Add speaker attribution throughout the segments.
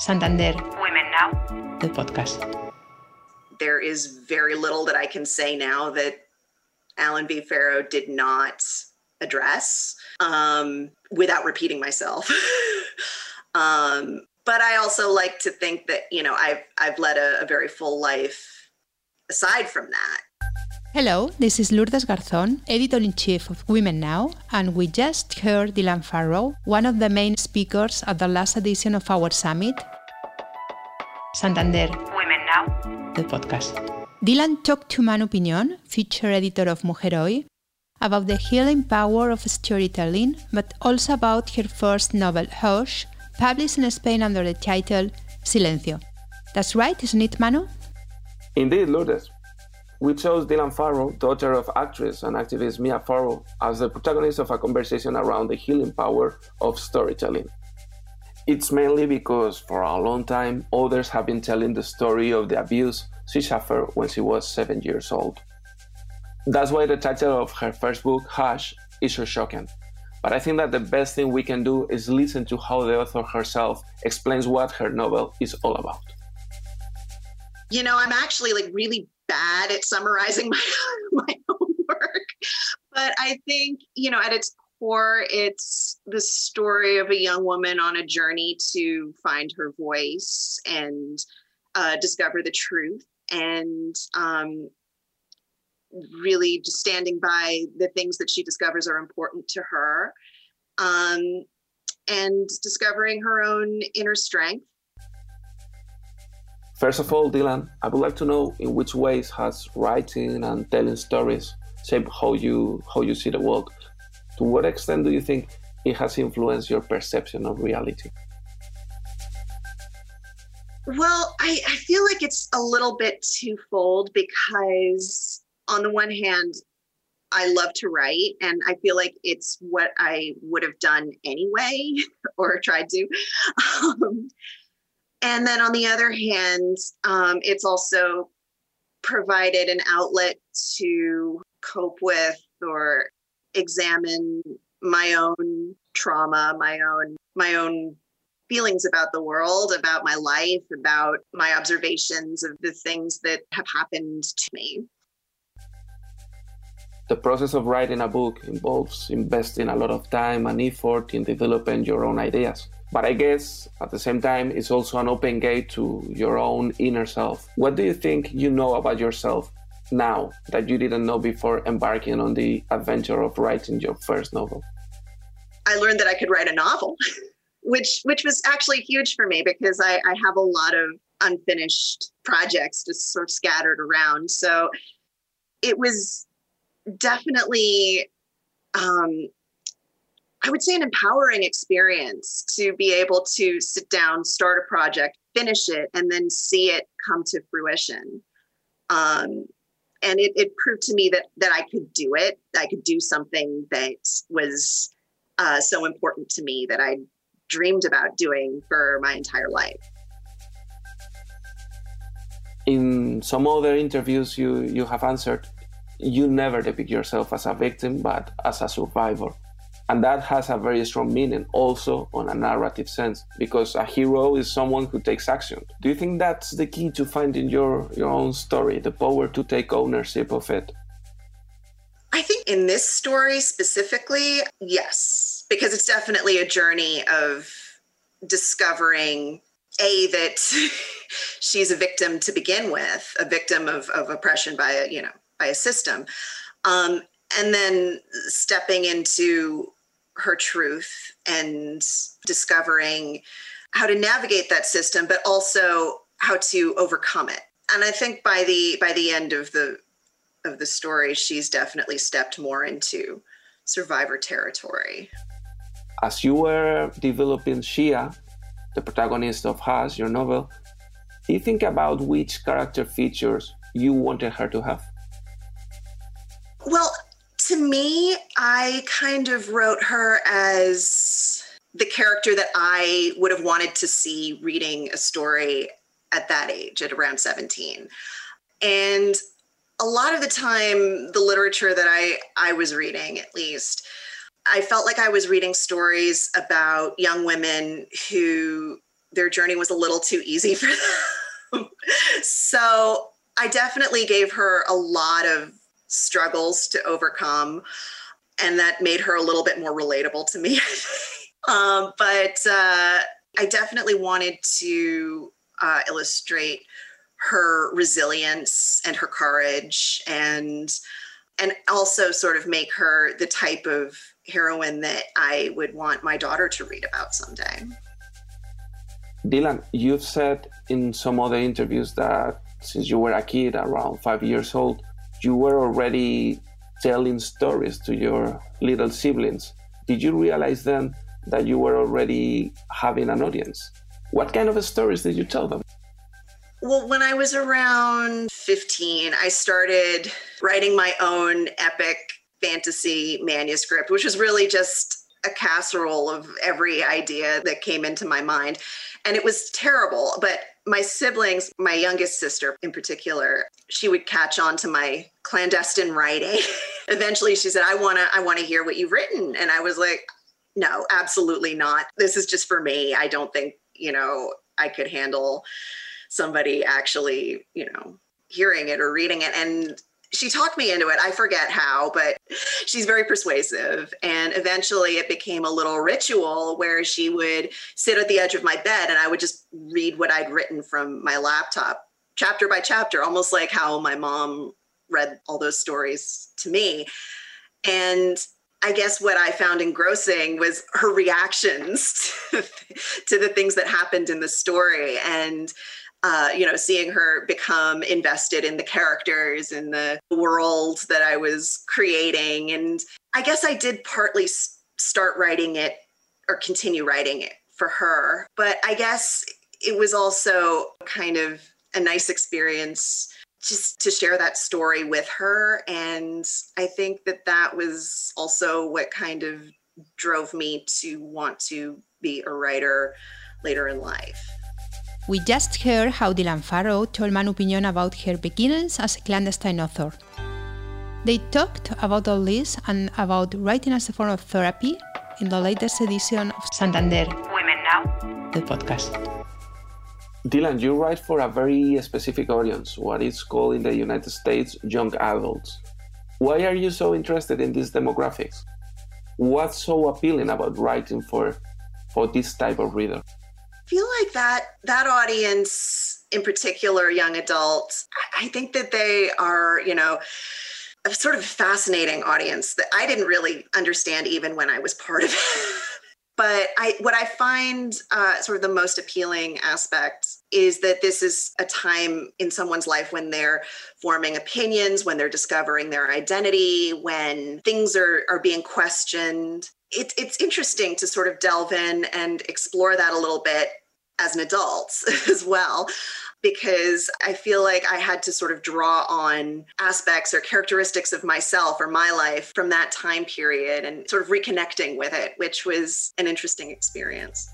Speaker 1: Santander. Women Now. The podcast.
Speaker 2: There is very little that I can say now that Allen v. Farrow did not address um, without repeating myself. um, but I also like to think that you know I've I've led a, a very full life aside from that.
Speaker 1: Hello, this is Lourdes Garzón, editor in chief of Women Now, and we just heard Dylan Farrow, one of the main speakers at the last edition of our summit. Santander. Women Now. The podcast. Dylan talked to Manu Piñón, feature editor of Mujer Hoy, about the healing power of storytelling, but also about her first novel, Hush, published in Spain under the title Silencio. That's right, isn't it, Manu?
Speaker 3: Indeed, Lourdes. We chose Dylan Farrow, daughter of actress and activist Mia Farrow, as the protagonist of a conversation around the healing power of storytelling. It's mainly because for a long time others have been telling the story of the abuse she suffered when she was seven years old. That's why the title of her first book, Hush, is so shocking. But I think that the best thing we can do is listen to how the author herself explains what her novel is all about.
Speaker 2: You know, I'm actually like really bad at summarizing my, my own work. But I think, you know, at its core, it's the story of a young woman on a journey to find her voice and uh, discover the truth. And um, really just standing by the things that she discovers are important to her um, and discovering her own inner strength
Speaker 3: First of all, Dylan, I would like to know in which ways has writing and telling stories shaped how you how you see the world. To what extent do you think it has influenced your perception of reality?
Speaker 2: Well, I, I feel like it's a little bit twofold because on the one hand, I love to write and I feel like it's what I would have done anyway or tried to. Um, and then on the other hand, um, it's also provided an outlet to cope with or examine my own trauma, my own my own feelings about the world, about my life, about my observations of the things that have happened to me.
Speaker 3: The process of writing a book involves investing a lot of time and effort in developing your own ideas. But I guess at the same time, it's also an open gate to your own inner self. What do you think you know about yourself now that you didn't know before embarking on the adventure of writing your first novel?
Speaker 2: I learned that I could write a novel, which which was actually huge for me because I, I have a lot of unfinished projects just sort of scattered around. So it was definitely um, I would say an empowering experience to be able to sit down, start a project, finish it, and then see it come to fruition. Um, and it, it, proved to me that that I could do it. I could do something that was uh, so important to me that I dreamed about doing for my entire life.
Speaker 3: In some other interviews you you have answered, you never depict yourself as a victim, but as a survivor. And that has a very strong meaning also on a narrative sense, because a hero is someone who takes action. Do you think that's the key to finding your, your own story, the power to take ownership of it?
Speaker 2: I think in this story specifically, yes, because it's definitely a journey of discovering a that she's a victim to begin with, a victim of, of oppression by a, you know, by a system. Um, and then stepping into her truth and discovering how to navigate that system but also how to overcome it. And i think by the by the end of the of the story she's definitely stepped more into survivor territory.
Speaker 3: As you were developing Shae the protagonist of Hush your novel do you think about which character features you wanted her to have
Speaker 2: well to me, I kind of wrote her as the character that I would have wanted to see reading a story at that age, at around 17. And a lot of the time, the literature that I, I was reading, at least, I felt like I was reading stories about young women who their journey was a little too easy for them. so I definitely gave her a lot of struggles to overcome, and that made her a little bit more relatable to me. um, but uh, I definitely wanted to uh, illustrate her resilience and her courage and and also sort of make her the type of heroine that I would want my daughter to read about someday.
Speaker 3: Dylan, you've said in some other interviews that since you were a kid, around five years old, you were already telling stories to your little siblings. Did you realize then that you were already having an audience? What kind of stories did you tell them?
Speaker 2: Well, when I was around 15, I started writing my own epic fantasy manuscript, which was really just a casserole of every idea that came into my mind. And it was terrible, but my siblings, my youngest sister in particular, she would catch on to my clandestine writing. Eventually she said, I wanna, I wanna hear what you've written. And I was like, no, absolutely not. This is just for me. I don't think, you know, I could handle somebody actually, you know, hearing it or reading it. And she talked me into it. I forget how, but she's very persuasive. And eventually it became a little ritual where she would sit at the edge of my bed and I would just read what I'd written from my laptop, chapter by chapter, almost like how my mom read all those stories to me. And I guess what I found engrossing was her reactions to the things that happened in the story. And uh, you know, seeing her become invested in the characters and the world that I was creating. And I guess I did partly start writing it or continue writing it for her. But I guess it was also kind of a nice experience just to share that story with her. And I think that that was also what kind of drove me to want to be a writer later in life.
Speaker 1: We just heard how Dylan Farrow told Manu Piñón about her beginnings as a clandestine author. They talked about all this and about writing as a form of therapy in the latest edition of Santander Women Now, the podcast.
Speaker 3: Dylan, you write for a very specific audience, what is called in the United States young adults. Why are you so interested in these demographics? What's so appealing about writing for, for this type of reader?
Speaker 2: Feel like that that audience in particular young adults i think that they are you know a sort of fascinating audience that i didn't really understand even when i was part of it but I, what I find uh, sort of the most appealing aspect is that this is a time in someone's life when they're forming opinions, when they're discovering their identity, when things are, are being questioned. It, it's interesting to sort of delve in and explore that a little bit as an adult as well because I feel like I had to sort of draw on aspects or characteristics of myself or my life from that time period and sort of reconnecting with it, which was an interesting experience.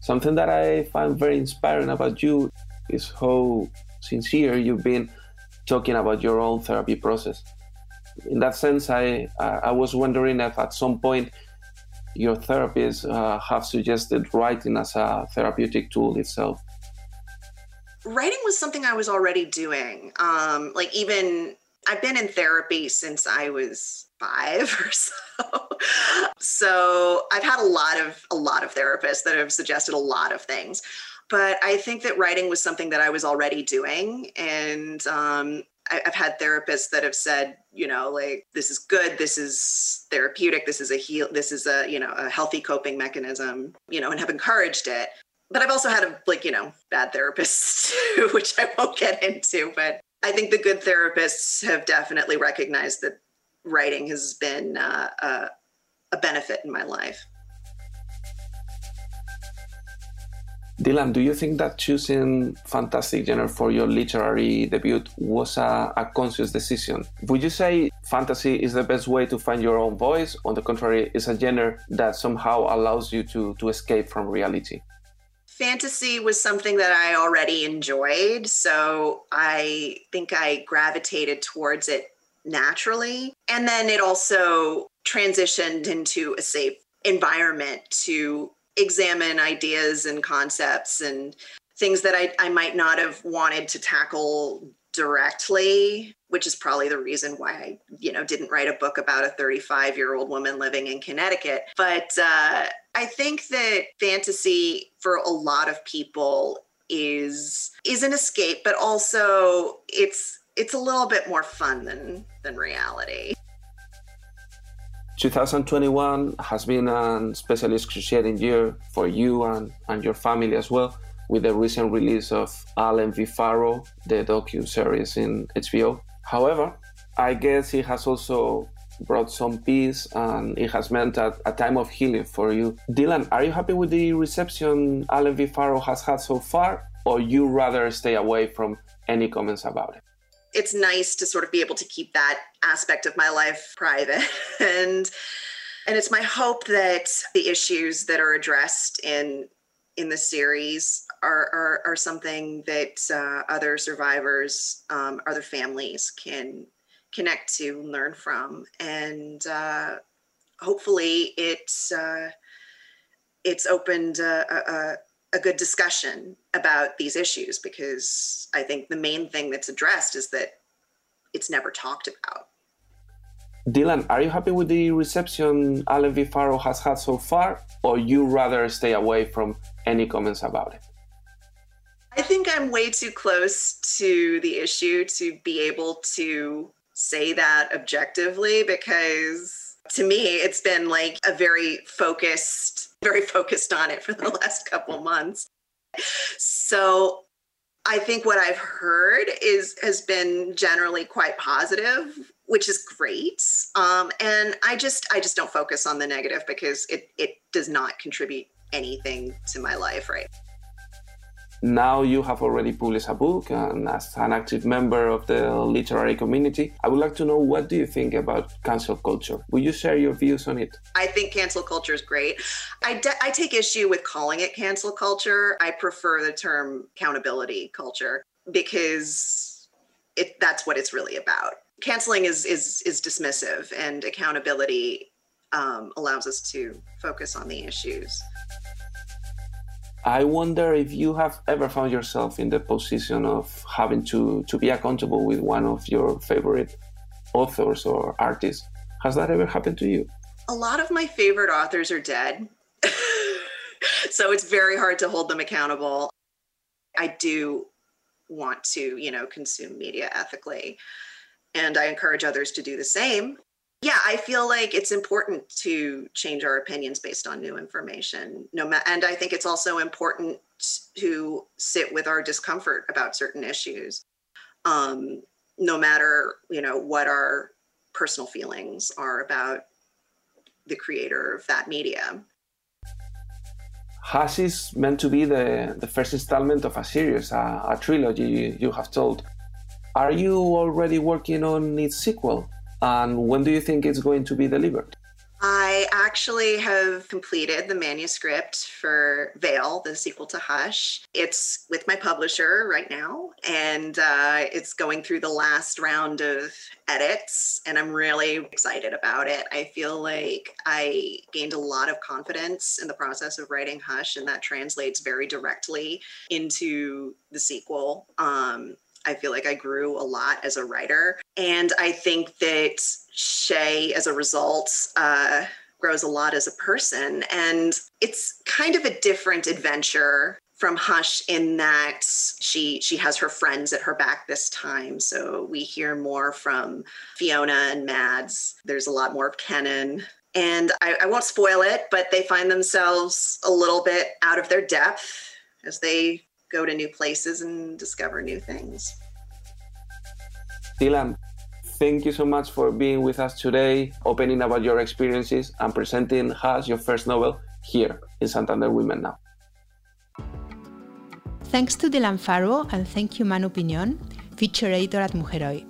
Speaker 3: Something that I find very inspiring about you is how sincere you've been talking about your own therapy process. In that sense, I I was wondering if at some point your therapists uh, have suggested writing as a therapeutic tool itself?
Speaker 2: Writing was something I was already doing. Um, like even I've been in therapy since I was five or so. so I've had a lot of a lot of therapists that have suggested a lot of things. But I think that writing was something that I was already doing, and um, I've had therapists that have said, you know, like this is good, this is therapeutic, this is a heal, this is a you know a healthy coping mechanism, you know, and have encouraged it. But I've also had a like you know bad therapists too, which I won't get into. But I think the good therapists have definitely recognized that writing has been uh, a, a benefit in my life.
Speaker 3: Dylan, do you think that choosing fantastic genre for your literary debut was a, a, conscious decision? Would you say fantasy is the best way to find your own voice? On the contrary, is a genre that somehow allows you to, to escape from reality?
Speaker 2: Fantasy was something that I already enjoyed, so I think I gravitated towards it naturally. And then it also transitioned into a safe environment to examine ideas and concepts and things that I, I might not have wanted to tackle directly which is probably the reason why i you know didn't write a book about a 35 year old woman living in connecticut. But uh, i think that fantasy for a lot of people is is an escape but also it's it's a little bit more fun than than reality
Speaker 3: 2021 has been a especially excruciating year for you and, and your family as well with the recent release of Allen v. Farrow, the docu-series in HBO. However, I guess it has also brought some peace and it has meant a, a, time of healing for you. Dylan, are you happy with the reception Allen v. Farrow has had so far, or you rather stay away from any comments about it?
Speaker 2: It's nice to sort of be able to keep that aspect of my life private and and it's my hope that the issues that are addressed in in the series are, are, are something that uh, other survivors, um, other families can connect to learn from. And uh, hopefully it's, uh, it's opened a, a, a good discussion about these issues because I think the main thing that's addressed is that it's never talked about.
Speaker 3: Dylan, are you happy with the reception Allen v. Farrow has had so far, or you rather stay away from any comments about it?
Speaker 2: I think I'm way too close to the issue to be able to say that objectively because to me it's been like a very focused very focused on it for the last couple months. So I think what I've heard is has been generally quite positive, which is great. Um, and I just I just don't focus on the negative because it it does not contribute anything to my life right
Speaker 3: now you have already published a book and as an active member of the literary community i would like to know what do you think about cancel culture? Will you share your views on it?
Speaker 2: I think cancel culture is great. I, I take issue with calling it cancel culture. I prefer the term accountability culture because it that's what it's really about. Canceling is is is dismissive and accountability um, allows us to focus on the issues
Speaker 3: I wonder if you have ever found yourself in the position of having to, to be accountable with one of your favorite authors or artists. Has that ever happened to you?
Speaker 2: A lot of my favorite authors are dead. so it's very hard to hold them accountable. I do want to, you know, consume media ethically. And I encourage others to do the same yeah i feel like it's important to change our opinions based on new information no ma- and i think it's also important to sit with our discomfort about certain issues um, no matter you know what our personal feelings are about the creator of that media
Speaker 3: Hush is meant to be the, the first installment of a series, a, a trilogy you have told. Are you already working on its sequel? And when do you think it's going to be delivered?
Speaker 2: I actually have completed the manuscript for Veil, the sequel to Hush. It's with my publisher right now, and uh, it's going through the last round of edits, and I'm really excited about it. I feel like I gained a lot of confidence in the process of writing Hush, and that translates very directly into the sequel. Um, I feel like I grew a lot as a writer. And I think that Shae, as a result, uh, grows a lot as a person. And it's kind of a different adventure from Hush in that she she has her friends at her back this time. So we hear more from Fiona and Mads. There's a lot more of Kenan. And I, I won't spoil it, but they find themselves a little bit out of their depth as they go to new places and discover new things.
Speaker 3: Dylan, thank you so much for being with us today, opening about your experiences and presenting Hush, your first novel, here in Santander Women Now.
Speaker 1: Thanks to Dylan Farrow and thank you Manu Piñón, feature editor at Mujer Hoy.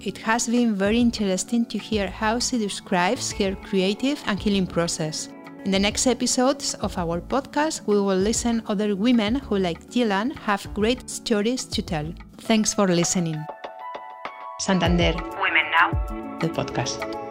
Speaker 1: It has been very interesting to hear how she describes her creative and healing process. In the next episodes of our podcast, we will listen other women who, like Dylan, have great stories to tell. Thanks for listening. Santander.
Speaker 4: Women Now.
Speaker 1: The podcast.